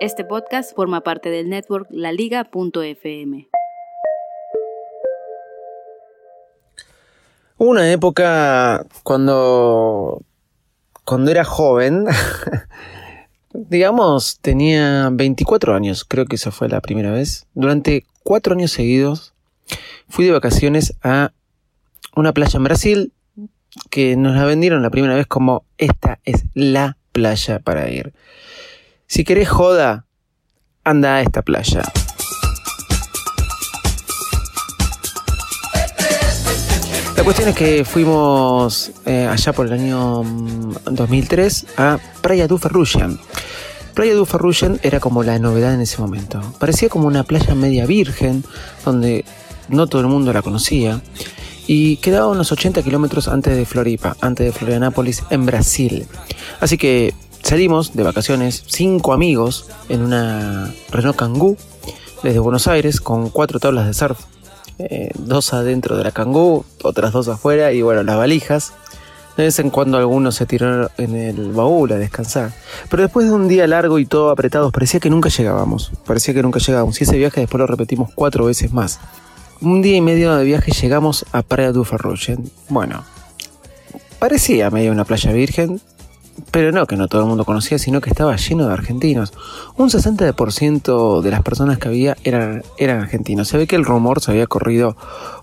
Este podcast forma parte del network laliga.fm. Una época cuando, cuando era joven, digamos, tenía 24 años, creo que esa fue la primera vez. Durante cuatro años seguidos fui de vacaciones a una playa en Brasil que nos la vendieron la primera vez como esta es la playa para ir. Si querés joda, anda a esta playa. La cuestión es que fuimos eh, allá por el año 2003 mm, a Praia du Ferrugem. Playa du era como la novedad en ese momento. Parecía como una playa media virgen, donde no todo el mundo la conocía, y quedaba unos 80 kilómetros antes de Floripa, antes de Florianápolis, en Brasil. Así que salimos de vacaciones, cinco amigos, en una Renault Kangoo, desde Buenos Aires, con cuatro tablas de surf eh, dos adentro de la cangú, otras dos afuera y bueno, las valijas. De vez en cuando algunos se tiraron en el baúl a descansar. Pero después de un día largo y todo apretados, parecía que nunca llegábamos. Parecía que nunca llegábamos. Y ese viaje después lo repetimos cuatro veces más. Un día y medio de viaje llegamos a Praia du Ferrugem. Bueno, parecía medio una playa virgen, pero no que no todo el mundo conocía, sino que estaba lleno de argentinos. Un 60% de las personas que había eran, eran argentinos. Se ve que el rumor se había corrido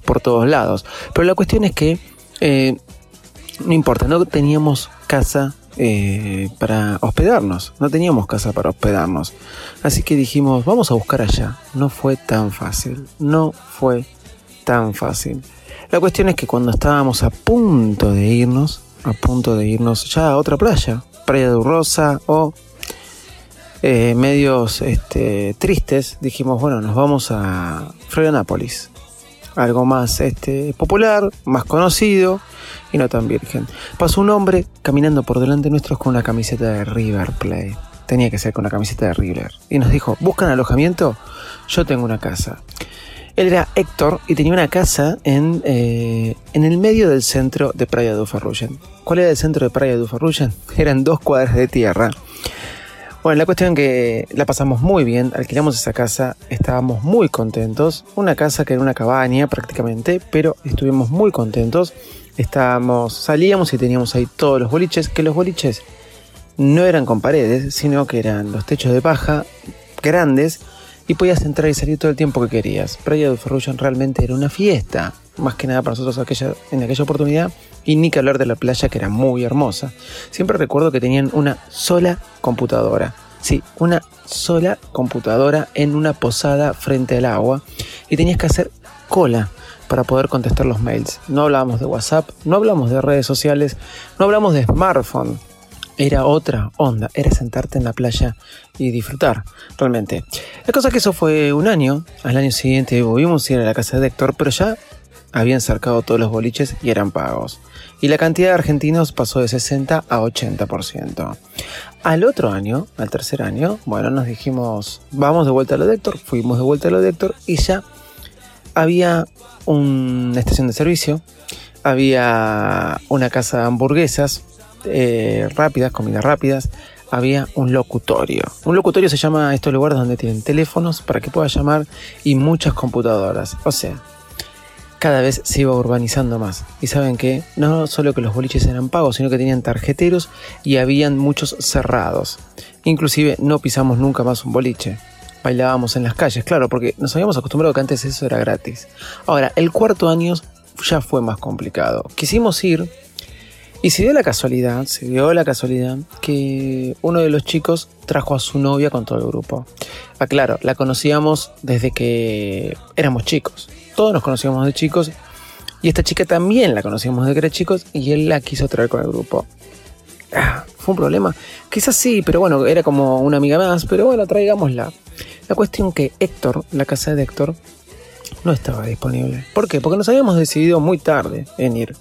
por todos lados. Pero la cuestión es que eh, no importa, no teníamos casa eh, para hospedarnos. No teníamos casa para hospedarnos. Así que dijimos, vamos a buscar allá. No fue tan fácil. No fue tan fácil. La cuestión es que cuando estábamos a punto de irnos, a punto de irnos ya a otra playa, Playa de Rosa o eh, medios este, tristes, dijimos, bueno, nos vamos a Florianápolis. Algo más este, popular, más conocido y no tan virgen. Pasó un hombre caminando por delante nuestros con una camiseta de River Plate. Tenía que ser con la camiseta de River. Y nos dijo, ¿buscan alojamiento? Yo tengo una casa. Él era Héctor y tenía una casa en, eh, en el medio del centro de Praia do Ferrugem. ¿Cuál era el centro de Praia do Ferrugem? Eran dos cuadras de tierra. Bueno, la cuestión es que la pasamos muy bien, alquilamos esa casa, estábamos muy contentos. Una casa que era una cabaña prácticamente, pero estuvimos muy contentos. Estábamos, salíamos y teníamos ahí todos los boliches, que los boliches no eran con paredes, sino que eran los techos de paja grandes y podías entrar y salir todo el tiempo que querías. Playa de Ferrugem realmente era una fiesta, más que nada para nosotros aquella, en aquella oportunidad, y ni que hablar de la playa que era muy hermosa. Siempre recuerdo que tenían una sola computadora. Sí, una sola computadora en una posada frente al agua y tenías que hacer cola para poder contestar los mails. No hablábamos de WhatsApp, no hablamos de redes sociales, no hablamos de smartphone era otra onda, era sentarte en la playa y disfrutar, realmente. La cosa que eso fue un año, al año siguiente volvimos a ir a la casa de Héctor, pero ya habían cercado todos los boliches y eran pagos. Y la cantidad de argentinos pasó de 60 a 80%. Al otro año, al tercer año, bueno, nos dijimos, vamos de vuelta a lo de Héctor, fuimos de vuelta a lo de Héctor y ya había una estación de servicio, había una casa de hamburguesas, eh, rápidas, comidas rápidas, había un locutorio. Un locutorio se llama estos lugares donde tienen teléfonos para que puedas llamar y muchas computadoras. O sea, cada vez se iba urbanizando más. Y saben que no solo que los boliches eran pagos, sino que tenían tarjeteros y habían muchos cerrados. Inclusive no pisamos nunca más un boliche. Bailábamos en las calles, claro, porque nos habíamos acostumbrado que antes eso era gratis. Ahora, el cuarto año ya fue más complicado. Quisimos ir y se dio la casualidad, se dio la casualidad que uno de los chicos trajo a su novia con todo el grupo. Aclaro, la conocíamos desde que éramos chicos. Todos nos conocíamos de chicos y esta chica también la conocíamos desde que era chicos y él la quiso traer con el grupo. Ah, ¿Fue un problema? Quizás sí, pero bueno, era como una amiga más, pero bueno, traigámosla. La cuestión que Héctor, la casa de Héctor, no estaba disponible. ¿Por qué? Porque nos habíamos decidido muy tarde en ir.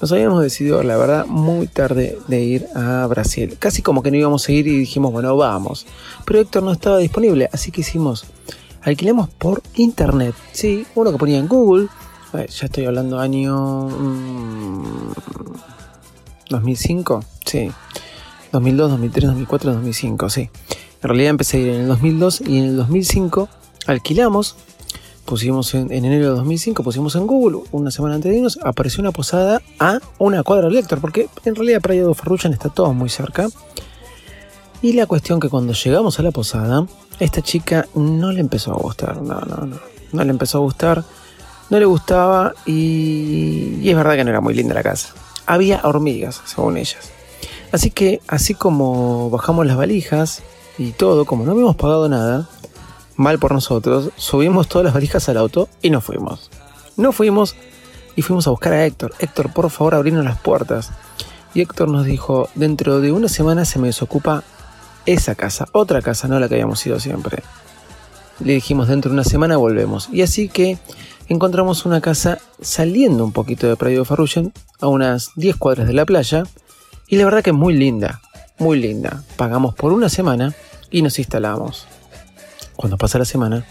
Nos habíamos decidido, la verdad, muy tarde de ir a Brasil. Casi como que no íbamos a ir y dijimos, bueno, vamos. Pero Héctor no estaba disponible, así que hicimos, alquilemos por internet. Sí, uno que ponía en Google. ya estoy hablando año... 2005, mm, sí. 2002, 2003, 2004, 2005, sí. En realidad empecé a ir en el 2002 y en el 2005 alquilamos pusimos en, enero de 2005, pusimos en Google, una semana antes de irnos, apareció una posada a una cuadra de Héctor, porque en realidad Praia de Farruchan está todo muy cerca. Y la cuestión que cuando llegamos a la posada, esta chica no le empezó a gustar, no, no, no, no le empezó a gustar, no le gustaba y, y es verdad que no era muy linda la casa. Había hormigas, según ellas. Así que, así como bajamos las valijas y todo, como no habíamos pagado nada, mal por nosotros, subimos todas las valijas al auto y nos fuimos. No fuimos y fuimos a buscar a Héctor. Héctor, por favor, abrinos las puertas. Y Héctor nos dijo, dentro de una semana se me desocupa esa casa, otra casa, no la que habíamos ido siempre. Le dijimos, dentro de una semana volvemos. Y así que encontramos una casa saliendo un poquito de Praia de a unas 10 cuadras de la playa. Y la verdad que es muy linda, muy linda. Pagamos por una semana y nos instalamos. Cuando pasa la semana,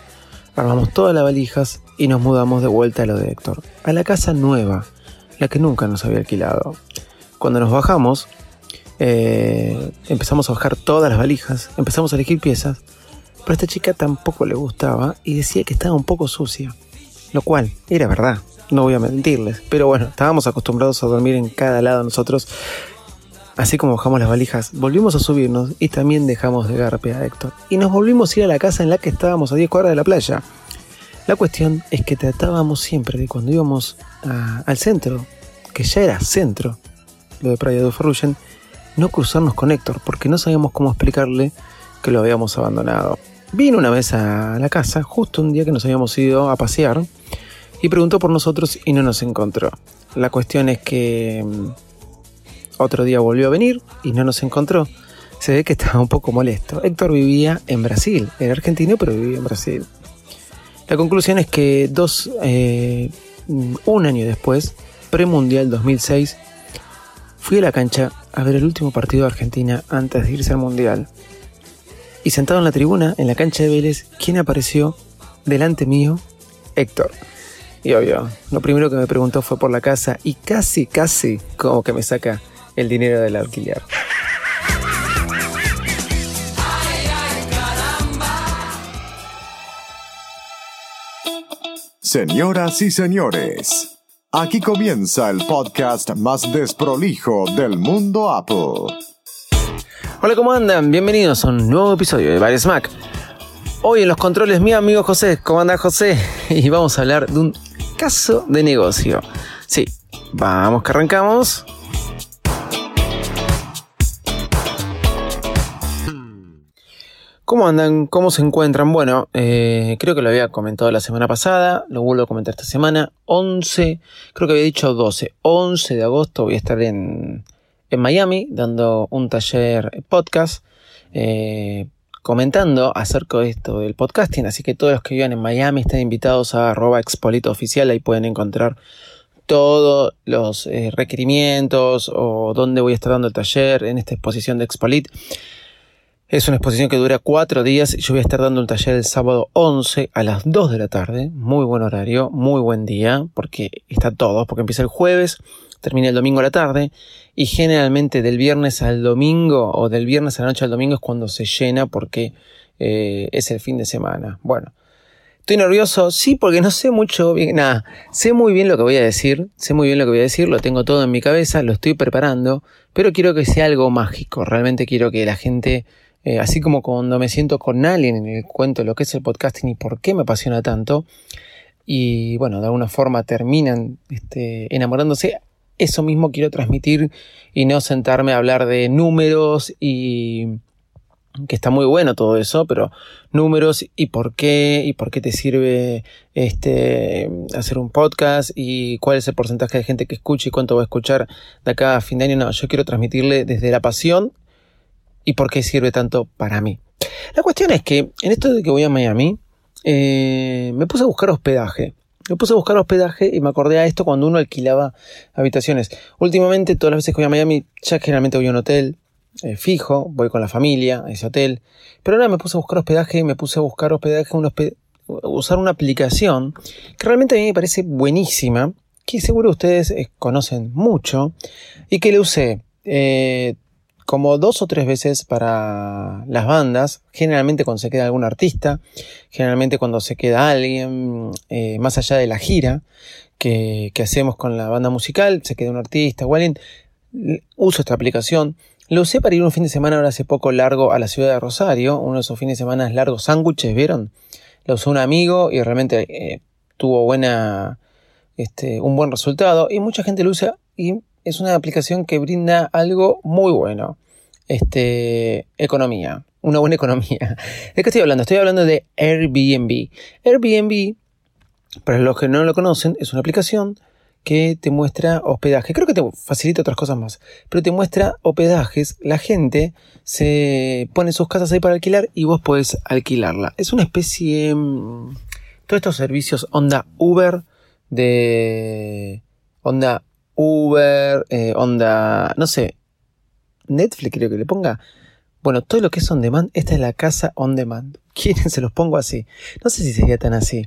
armamos todas las valijas y nos mudamos de vuelta a lo de Héctor, a la casa nueva, la que nunca nos había alquilado. Cuando nos bajamos, eh, empezamos a bajar todas las valijas, empezamos a elegir piezas, pero a esta chica tampoco le gustaba y decía que estaba un poco sucia, lo cual era verdad, no voy a mentirles, pero bueno, estábamos acostumbrados a dormir en cada lado nosotros Así como bajamos las valijas, volvimos a subirnos y también dejamos de garpe a Héctor. Y nos volvimos a ir a la casa en la que estábamos a 10 cuadras de la playa. La cuestión es que tratábamos siempre de cuando íbamos al centro, que ya era centro, lo de Praia de Ferrugen, no cruzarnos con Héctor, porque no sabíamos cómo explicarle que lo habíamos abandonado. Vino una vez a la casa, justo un día que nos habíamos ido a pasear, y preguntó por nosotros y no nos encontró. La cuestión es que mm, otro día volvió a venir y no nos encontró. Se ve que estaba un poco molesto. Héctor vivía en Brasil, era argentino pero vivía en Brasil. La conclusión es que dos, eh, un año después, premundial 2006, fui a la cancha a ver el último partido de Argentina antes de irse al mundial. Y sentado en la tribuna, en la cancha de Vélez, ¿quién apareció delante mío? Héctor. Y obvio, lo primero que me preguntó fue por la casa y casi, casi como que me saca el dinero del alquiler. Señoras y señores, aquí comienza el podcast más desprolijo del mundo Apple. Hola, ¿cómo andan? Bienvenidos a un nuevo episodio de Bares Mac. Hoy en los controles mi amigo José, ¿cómo anda José? Y vamos a hablar de un caso de negocio. Sí, vamos que arrancamos. ¿Cómo andan? ¿Cómo se encuentran? Bueno, eh, creo que lo había comentado la semana pasada, lo vuelvo a comentar esta semana. 11, creo que había dicho 12, 11 de agosto voy a estar en, en Miami dando un taller podcast. Eh, comentando acerca de esto del podcasting, así que todos los que vivan en Miami están invitados a arroba expolito ahí pueden encontrar todos los eh, requerimientos o dónde voy a estar dando el taller en esta exposición de Expolit. Es una exposición que dura cuatro días yo voy a estar dando un taller el sábado 11 a las 2 de la tarde. Muy buen horario, muy buen día, porque está todo, porque empieza el jueves, termina el domingo a la tarde y generalmente del viernes al domingo o del viernes a la noche al domingo es cuando se llena porque eh, es el fin de semana. Bueno, estoy nervioso, sí, porque no sé mucho bien, nada, sé muy bien lo que voy a decir, sé muy bien lo que voy a decir, lo tengo todo en mi cabeza, lo estoy preparando, pero quiero que sea algo mágico, realmente quiero que la gente eh, así como cuando me siento con alguien en el cuento de lo que es el podcasting y por qué me apasiona tanto, y bueno, de alguna forma terminan este, enamorándose, eso mismo quiero transmitir y no sentarme a hablar de números y, que está muy bueno todo eso, pero números y por qué, y por qué te sirve este hacer un podcast y cuál es el porcentaje de gente que escucha y cuánto va a escuchar de acá a fin de año. No, yo quiero transmitirle desde la pasión y por qué sirve tanto para mí. La cuestión es que en esto de que voy a Miami, eh, me puse a buscar hospedaje. Me puse a buscar hospedaje y me acordé a esto cuando uno alquilaba habitaciones. Últimamente, todas las veces que voy a Miami, ya generalmente voy a un hotel, eh, fijo, voy con la familia a ese hotel. Pero ahora me puse a buscar hospedaje, me puse a buscar hospedaje, un usar una aplicación que realmente a mí me parece buenísima, que seguro ustedes eh, conocen mucho y que le usé como dos o tres veces para las bandas, generalmente cuando se queda algún artista, generalmente cuando se queda alguien más allá de la gira que, que, hacemos con la banda musical, se queda un artista o alguien, uso esta aplicación lo usé para ir un fin de semana ahora hace poco largo a la ciudad de Rosario, uno de esos fines de semana largos sándwiches, ¿vieron? Lo usó un amigo y realmente eh, tuvo buena, este, un buen resultado y mucha gente lo usa y es una aplicación que brinda algo muy bueno. Este, economía, una buena economía. ¿De qué estoy hablando? Estoy hablando de Airbnb. Airbnb, para los que no lo conocen, es una aplicación que te muestra hospedaje. Creo que te facilita otras cosas más, pero te muestra hospedajes. La gente se pone sus casas ahí para alquilar y vos podés alquilarla. Es una especie... Mm, todos estos servicios onda Uber de... Onda Uber, eh, onda... No sé. Netflix creo que le ponga. Bueno, todo lo que es on demand, esta es la casa on demand. ¿Quieren se los pongo así? No sé si sería tan así.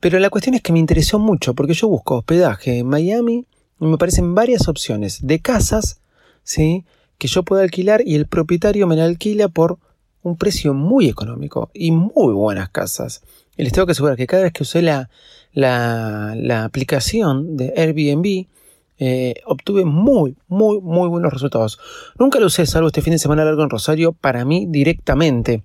Pero la cuestión es que me interesó mucho porque yo busco hospedaje en Miami y me parecen varias opciones de casas, ¿sí? Que yo puedo alquilar y el propietario me la alquila por un precio muy económico y muy buenas casas. Y les tengo que asegurar que cada vez que usé la, la, aplicación de Airbnb, eh, obtuve muy, muy, muy buenos resultados. Nunca lo usé, salvo este fin de semana largo en Rosario, para mí directamente,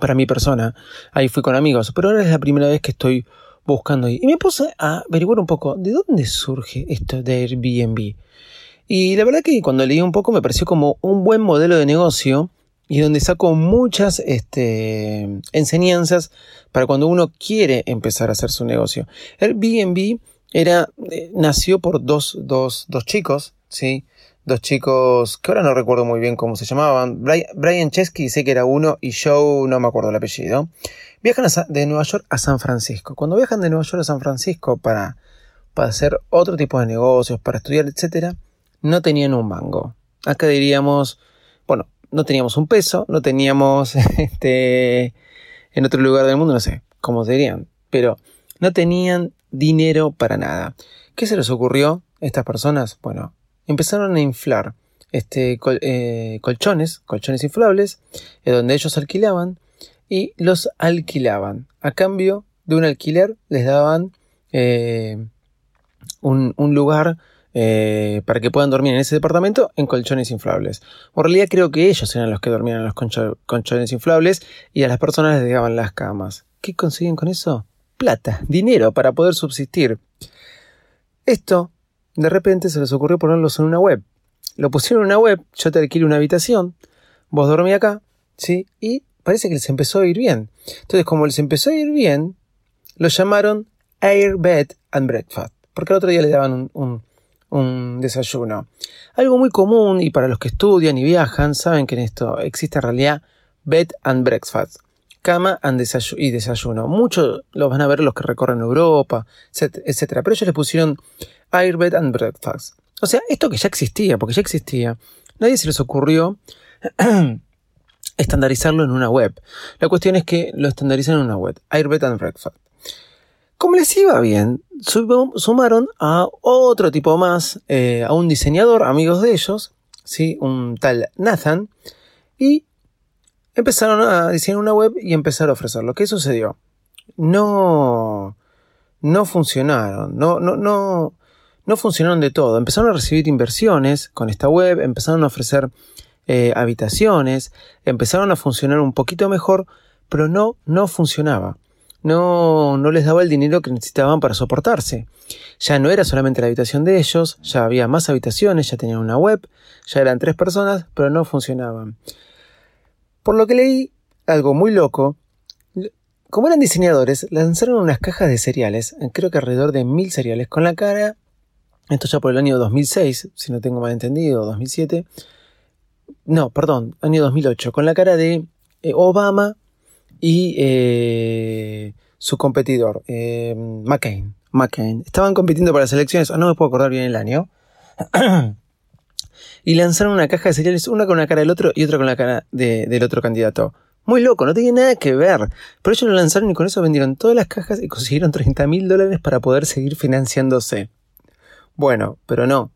para mi persona. Ahí fui con amigos, pero ahora es la primera vez que estoy buscando ahí. Y me puse a averiguar un poco de dónde surge esto de Airbnb. Y la verdad que cuando leí un poco me pareció como un buen modelo de negocio y donde saco muchas este, enseñanzas para cuando uno quiere empezar a hacer su negocio. Airbnb era, eh, nació por dos, dos, dos chicos, ¿sí? Dos chicos que ahora no recuerdo muy bien cómo se llamaban. Brian, Chesky sé que era uno y Joe no me acuerdo el apellido. Viajan de Nueva York a San Francisco. Cuando viajan de Nueva York a San Francisco para, para hacer otro tipo de negocios, para estudiar, etc., no tenían un mango. Acá diríamos, bueno, no teníamos un peso, no teníamos este, en otro lugar del mundo, no sé cómo dirían, pero no tenían dinero para nada. ¿Qué se les ocurrió a estas personas? Bueno, empezaron a inflar este, eh, colchones, colchones inflables, donde ellos alquilaban y los alquilaban. A cambio de un alquiler les daban eh, un, lugar eh, para que puedan dormir en ese departamento en colchones inflables. En realidad creo que ellos eran los que dormían en los colchones inflables y a las personas les daban las camas. ¿Qué consiguen con eso? Plata, dinero para poder subsistir. Esto, de repente se les ocurrió ponerlos en una web. Lo pusieron en una web, yo te alquilo una habitación, vos dormí acá, ¿sí? Y parece que les empezó a ir bien. Entonces, como les empezó a ir bien, lo llamaron Air Bed and Breakfast, porque el otro día le daban un, desayuno. Algo muy común y para los que estudian y viajan saben que en esto existe en realidad Bed and Breakfast, cama y desayuno. Muchos lo van a ver los que recorren Europa, etcétera. Pero ellos le pusieron Air Bed and Breakfast. O sea, esto que ya existía, porque ya existía, nadie se les ocurrió estandarizarlo en una web. La cuestión es que lo estandarizan en una web, Airbed and Breakfast. Como les iba bien, sumaron a otro tipo más, eh, a un diseñador, amigos de ellos, ¿sí? un tal Nathan, y empezaron a diseñar una web y empezar a ofrecerlo. ¿Qué sucedió? No, no funcionaron, no, no, no, no funcionaron de todo. Empezaron a recibir inversiones con esta web, empezaron a ofrecer eh, habitaciones, empezaron a funcionar un poquito mejor, pero no, no funcionaba. No, no les daba el dinero que necesitaban para soportarse. Ya no era solamente la habitación de ellos, ya había más habitaciones, ya tenían una web, ya eran tres personas, pero no funcionaban. Por lo que leí, algo muy loco, como eran diseñadores, lanzaron unas cajas de cereales, creo que alrededor de mil cereales, con la cara, esto ya por el año 2006, si no tengo mal entendido, 2007, no, perdón, año 2008, con la cara de eh, Obama y eh, su competidor, eh, McCain. McCain. Estaban compitiendo para las elecciones, no me puedo acordar bien el año. y lanzaron una caja de cereales, una con la cara del otro y otra con la cara del otro candidato. Muy loco, no tenía nada que ver. Pero ellos lo lanzaron y con eso vendieron todas las cajas y consiguieron 30 mil dólares para poder seguir financiándose. Bueno, pero no.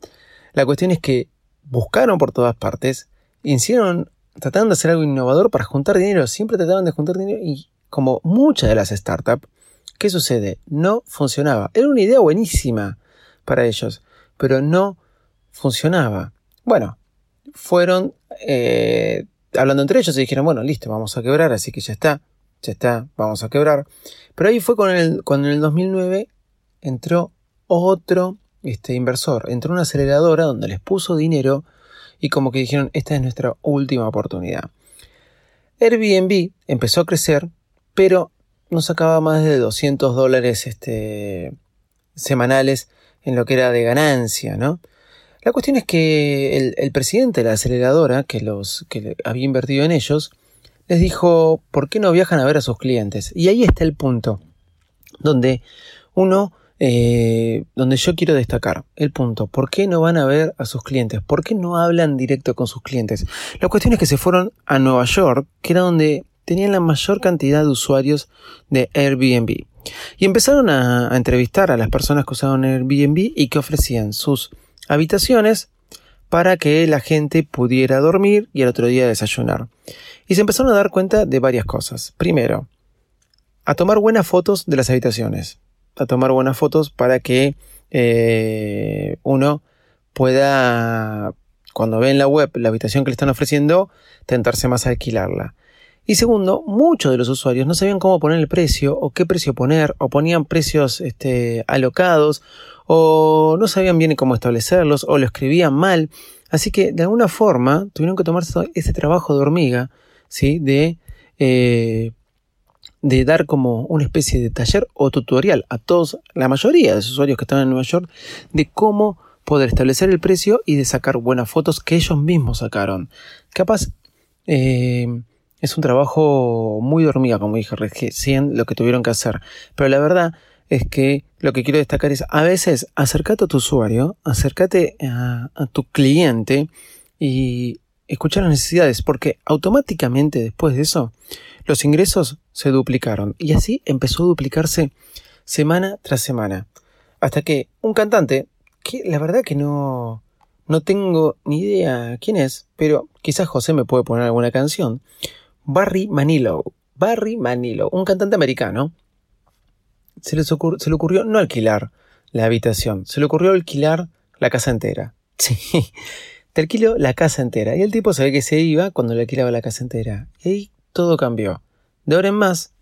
La cuestión es que buscaron por todas partes, hicieron, trataron de hacer algo innovador para juntar dinero, siempre trataban de juntar dinero y como muchas de las startups, ¿qué sucede? No funcionaba. Era una idea buenísima para ellos, pero no funcionaba. Bueno, fueron eh, hablando entre ellos y dijeron, bueno, listo, vamos a quebrar, así que ya está, ya está, vamos a quebrar. Pero ahí fue cuando en el 2009 entró otro este, inversor, entró una aceleradora donde les puso dinero y como que dijeron, esta es nuestra última oportunidad. Airbnb empezó a crecer, pero no sacaba más de 200 dólares este, semanales en lo que era de ganancia, ¿no? La cuestión es que el, presidente de la aceleradora, que, los, que había invertido en ellos, les dijo, ¿por qué no viajan a ver a sus clientes? Y ahí está el punto, donde uno, eh, donde yo quiero destacar, el punto, ¿por qué no van a ver a sus clientes? ¿Por qué no hablan directo con sus clientes? La cuestión es que se fueron a Nueva York, que era donde tenían la mayor cantidad de usuarios de Airbnb. Y empezaron a, a entrevistar a las personas que usaban Airbnb y que ofrecían sus habitaciones para que la gente pudiera dormir y al otro día desayunar. Y se empezaron a dar cuenta de varias cosas. Primero, a tomar buenas fotos de las habitaciones. A tomar buenas fotos para que eh, uno pueda, cuando ve en la web la habitación que le están ofreciendo, tentarse más a alquilarla. Y segundo, muchos de los usuarios no sabían cómo poner el precio o qué precio poner, o ponían precios este, alocados, o no sabían bien cómo establecerlos, o lo escribían mal. Así que de alguna forma tuvieron que tomar ese trabajo de hormiga, ¿sí? De, eh, de dar como una especie de taller o tutorial a todos, la mayoría de los usuarios que estaban en Nueva York, de cómo poder establecer el precio y de sacar buenas fotos que ellos mismos sacaron. Capaz, eh, es un trabajo muy de hormiga, como dije recién, lo que tuvieron que hacer. Pero la verdad es que lo que quiero destacar es a veces acércate a tu usuario, acércate a, tu cliente y escuchar las necesidades, porque automáticamente después de eso los ingresos se duplicaron y así empezó a duplicarse semana tras semana. Hasta que un cantante, que la verdad que no, no tengo ni idea quién es, pero quizás José me puede poner alguna canción, Barry Manilow. Barry Manilow, un cantante americano, se, le ocurrió no alquilar la habitación, se le ocurrió alquilar la casa entera. Sí, te alquiló la casa entera. Y el tipo sabía que se iba cuando le alquilaba la casa entera. Y ahí todo cambió. De ahora en más,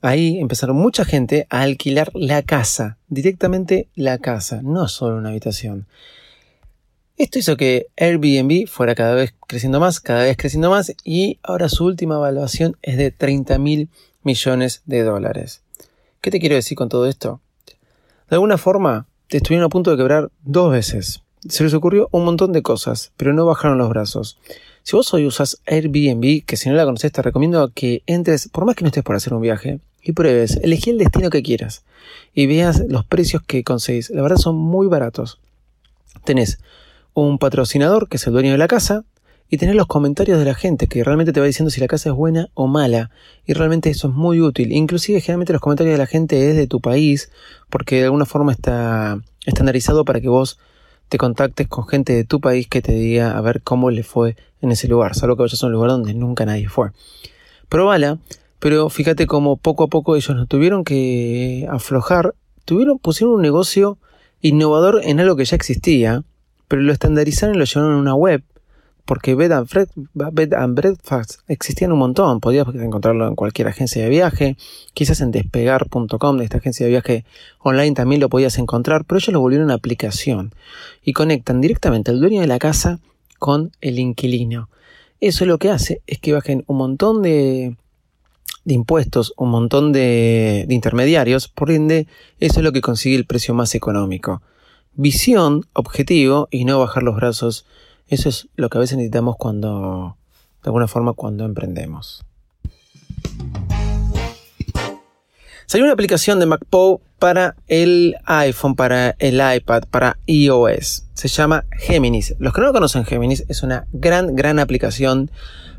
ahí empezaron mucha gente a alquilar la casa, directamente la casa, no solo una habitación. Esto hizo que Airbnb fuera cada vez creciendo más, cada vez creciendo más y ahora su última evaluación es de 30 mil millones de dólares. ¿Qué te quiero decir con todo esto? De alguna forma, te estuvieron a punto de quebrar dos veces. Se les ocurrió un montón de cosas, pero no bajaron los brazos. Si vos hoy usas Airbnb, que si no la conoces te recomiendo que entres, por más que no estés por hacer un viaje, y pruebes, elegí el destino que quieras y veas los precios que conseguís. La verdad son muy baratos. Tenés un patrocinador que es el dueño de la casa y tener los comentarios de la gente que realmente te va diciendo si la casa es buena o mala. Y realmente eso es muy útil. Inclusive generalmente los comentarios de la gente es de tu país porque de alguna forma está estandarizado para que vos te contactes con gente de tu país que te diga a ver cómo le fue en ese lugar salvo que vayas a un lugar donde nunca nadie fue. Probala pero fíjate cómo poco a poco ellos no tuvieron que aflojar. Tuvieron pusieron un negocio innovador en algo que ya existía pero lo estandarizaron y lo llevaron a una web, porque Bed and, Breakfast existían un montón, podías encontrarlo en cualquier agencia de viaje, quizás en despegar.com, de esta agencia de viaje online también lo podías encontrar, pero ellos lo volvieron una aplicación y conectan directamente al dueño de la casa con el inquilino. eso lo que hace es que bajen un montón de, impuestos, un montón de intermediarios, por ende, eso es lo que consigue el precio más económico. Visión, objetivo y no bajar los brazos. Eso es lo que a veces necesitamos cuando, de alguna forma, cuando emprendemos. Salió una aplicación de MacPo para el iPhone, para el iPad, para iOS. Se llama Geminis. Los que no lo conocen, Geminis es una gran, gran aplicación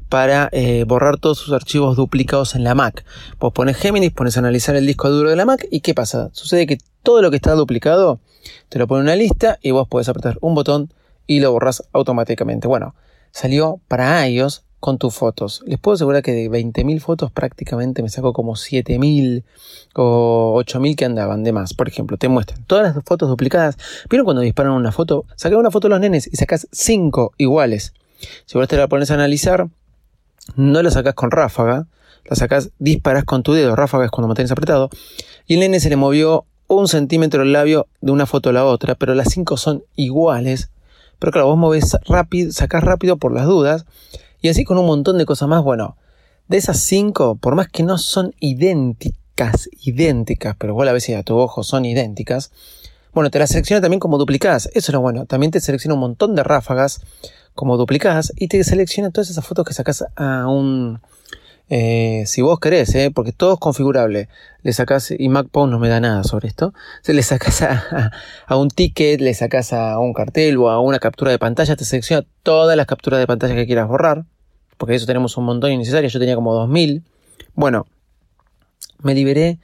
para eh, borrar todos sus archivos duplicados en la Mac. Vos pones Geminis, pones a analizar el disco duro de la Mac y ¿qué pasa? Sucede que todo lo que está duplicado te lo pone en una lista y vos podés apretar un botón y lo borras automáticamente. Bueno, salió para iOS con tus fotos. Les puedo asegurar que de 20.000 fotos prácticamente me saco como 7.000 o 8.000 que andaban de más. Por ejemplo, te muestran todas las fotos duplicadas. ¿Vieron cuando disparan una foto? Sacan una foto de los nenes y sacas 5 iguales. Si vos te la pones a analizar, no la sacas con ráfaga, la sacas, disparas con tu dedo, ráfaga es cuando mantienes apretado, y el nene se le movió un centímetro el labio de una foto a la otra, pero las 5 son iguales. Pero claro, vos movés rápido, sacás rápido por las dudas, y así con un montón de cosas más. Bueno, de esas cinco, por más que no son idénticas, idénticas, pero vos a veces a tu ojo son idénticas, bueno, te las selecciona también como duplicadas. Eso es lo bueno. También te selecciona un montón de ráfagas como duplicadas y te selecciona todas esas fotos que sacas a un... Eh, si vos querés, eh, porque todo es configurable, le sacas, y MacPost no me da nada sobre esto, se le sacas a, un ticket, le sacas a un cartel o a una captura de pantalla, te selecciona todas las capturas de pantalla que quieras borrar, porque de eso tenemos un montón innecesario, yo tenía como 2000. Bueno, me liberé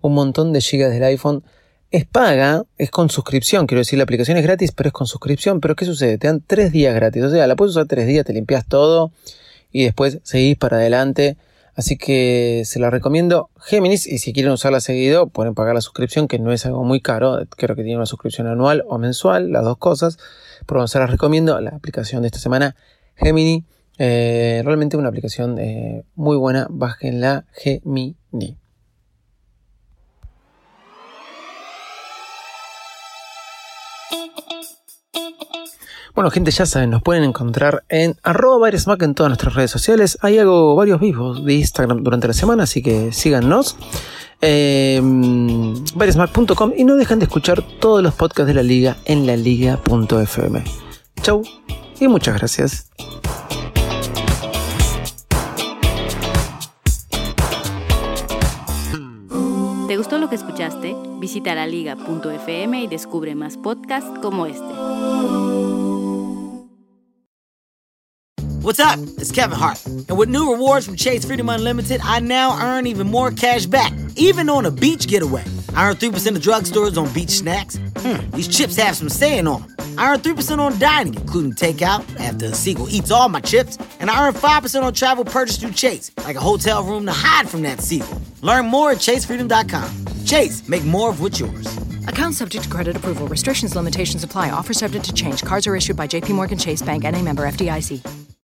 un montón de gigas del iPhone. Es paga, es con suscripción, quiero decir, la aplicación es gratis, pero es con suscripción. Pero ¿qué sucede? Te dan tres días gratis. O sea, la puedes usar tres días, te limpias todo y después seguís para adelante. Así que se la recomiendo Géminis y si quieren usarla seguido pueden pagar la suscripción que no es algo muy caro. Creo que tiene una suscripción anual o mensual, las dos cosas. Pero se las recomiendo la aplicación de esta semana Gemini eh, realmente una aplicación eh, muy buena. la Gemini. Bueno, gente, ya saben, nos pueden encontrar en arroba en todas nuestras redes sociales. Ahí hago varios vivos de Instagram durante la semana, así que síganos. Eh, y no dejen de escuchar todos los podcasts de la liga en la liga.fm. Chau y muchas gracias. ¿Te gustó lo que escuchaste? Visita laliga.fm y descubre más podcasts como este. What's up? It's Kevin Hart. And with new rewards from Chase Freedom Unlimited, I now earn even more cash back, even on a beach getaway. I earn 3% of drugstores on beach snacks. Hmm, these chips have some saying on them. I earn 3% on dining, including takeout after the sequel eats all my chips. And I earn 5% on travel purchased through Chase, like a hotel room to hide from that sequel. Learn more at chasefreedom.com. Chase, make more of what's yours. Account subject to credit approval. Restrictions, limitations apply. Offer subject to change. Cards are issued by JPMorgan Chase Bank and a member FDIC.